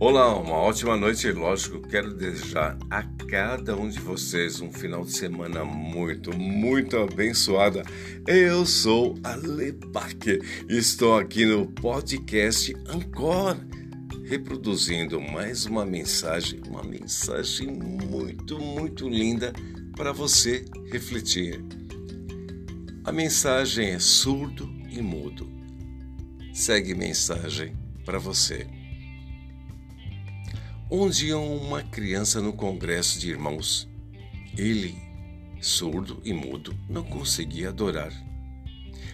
Olá, uma ótima noite. Lógico, quero desejar a cada um de vocês um final de semana muito, muito abençoada. Eu sou Alebaque e estou aqui no podcast Ancor, reproduzindo mais uma mensagem, uma mensagem muito, muito linda para você refletir. A mensagem é surdo e mudo. Segue mensagem para você. Um dia, uma criança no congresso de irmãos. Ele, surdo e mudo, não conseguia adorar.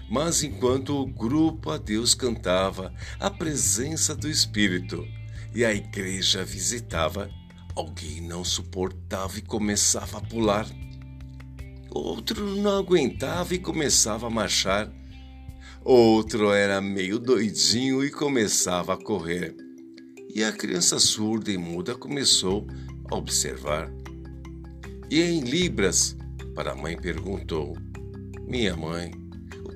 Mas enquanto o grupo a Deus cantava a presença do Espírito e a igreja visitava, alguém não suportava e começava a pular. Outro não aguentava e começava a marchar. Outro era meio doidinho e começava a correr. E a criança surda e muda começou a observar. E em Libras, para a mãe perguntou: Minha mãe,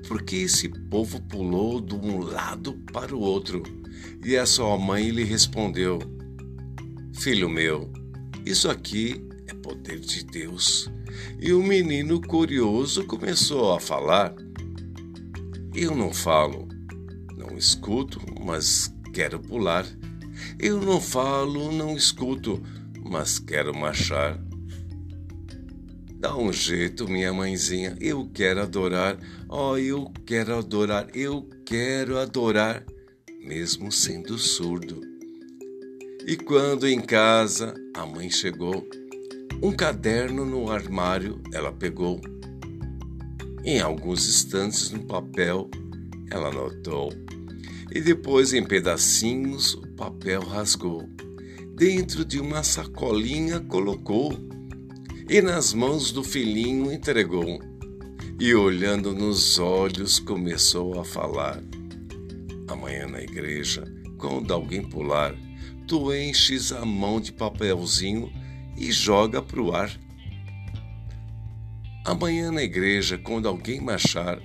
por que esse povo pulou de um lado para o outro? E a sua mãe lhe respondeu: Filho meu, isso aqui é poder de Deus. E o menino curioso começou a falar. Eu não falo, não escuto, mas quero pular. Eu não falo, não escuto, mas quero marchar. Dá um jeito, minha mãezinha. Eu quero adorar. Oh, eu quero adorar. Eu quero adorar, mesmo sendo surdo. E quando em casa a mãe chegou, um caderno no armário ela pegou. Em alguns instantes, no papel, ela anotou e depois, em pedacinhos, o papel rasgou. Dentro de uma sacolinha colocou e nas mãos do filhinho entregou. E olhando nos olhos começou a falar. Amanhã na igreja, quando alguém pular, tu enches a mão de papelzinho e joga pro ar. Amanhã na igreja, quando alguém marchar,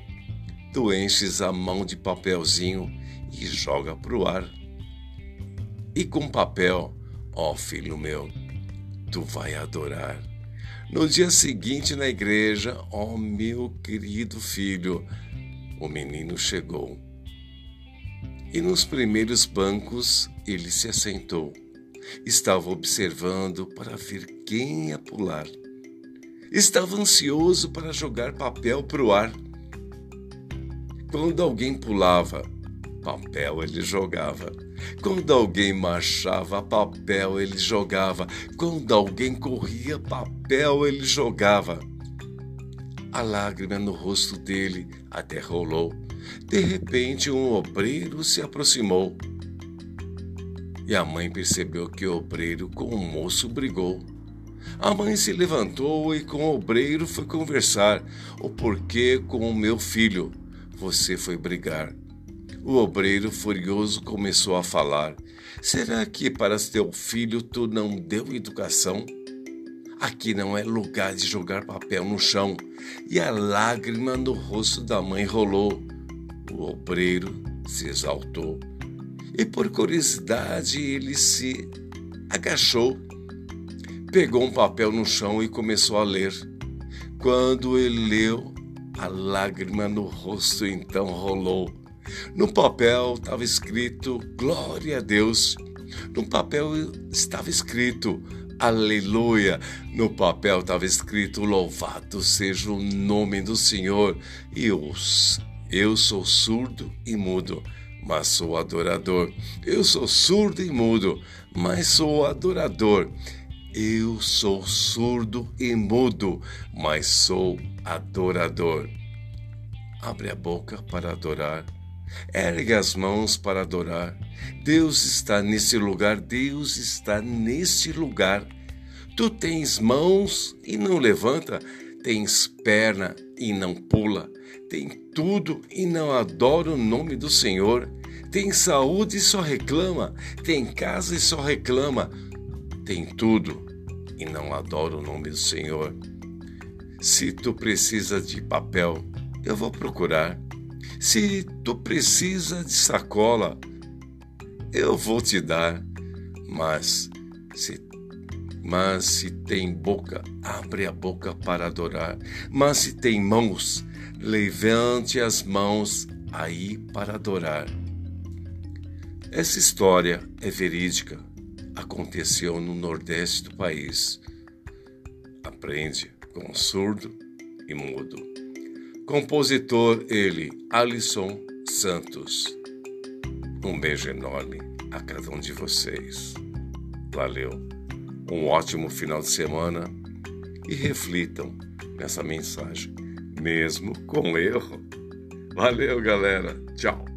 tu enches a mão de papelzinho e joga pro ar. E com papel, ó oh, filho meu, tu vai adorar. No dia seguinte na igreja, ó oh, meu querido filho, o menino chegou. E nos primeiros bancos ele se assentou. Estava observando para ver quem ia pular. Estava ansioso para jogar papel para o ar. Quando alguém pulava, papel ele jogava. Quando alguém marchava, papel ele jogava. Quando alguém corria, papel ele jogava. A lágrima no rosto dele até rolou. De repente, um obreiro se aproximou. E a mãe percebeu que o obreiro com o moço brigou. A mãe se levantou e com o obreiro foi conversar o porquê com o meu filho você foi brigar. O obreiro furioso começou a falar: Será que para teu filho tu não deu educação? Aqui não é lugar de jogar papel no chão. E a lágrima no rosto da mãe rolou. O obreiro se exaltou. E por curiosidade ele se agachou, pegou um papel no chão e começou a ler. Quando ele leu, a lágrima no rosto então rolou. No papel estava escrito Glória a Deus. No papel estava escrito Aleluia. No papel estava escrito Louvado seja o nome do Senhor. E eu, eu sou surdo e mudo, mas sou adorador. Eu sou surdo e mudo, mas sou adorador. Eu sou surdo e mudo, mas sou adorador. Abre a boca para adorar Ergue as mãos para adorar. Deus está nesse lugar, Deus está nesse lugar. Tu tens mãos e não levanta, tens perna e não pula, tem tudo e não adora o nome do Senhor, tem saúde e só reclama, tem casa e só reclama, tem tudo e não adora o nome do Senhor. Se tu precisa de papel, eu vou procurar. Se tu precisa de sacola, eu vou te dar, Mas se mas se tem boca, abre a boca para adorar. Mas se tem mãos, levante as mãos aí para adorar. Essa história é verídica. Aconteceu no nordeste do país. Aprende com surdo e mudo. Compositor ele, Alisson Santos. Um beijo enorme a cada um de vocês. Valeu. Um ótimo final de semana e reflitam nessa mensagem, mesmo com erro. Valeu, galera. Tchau.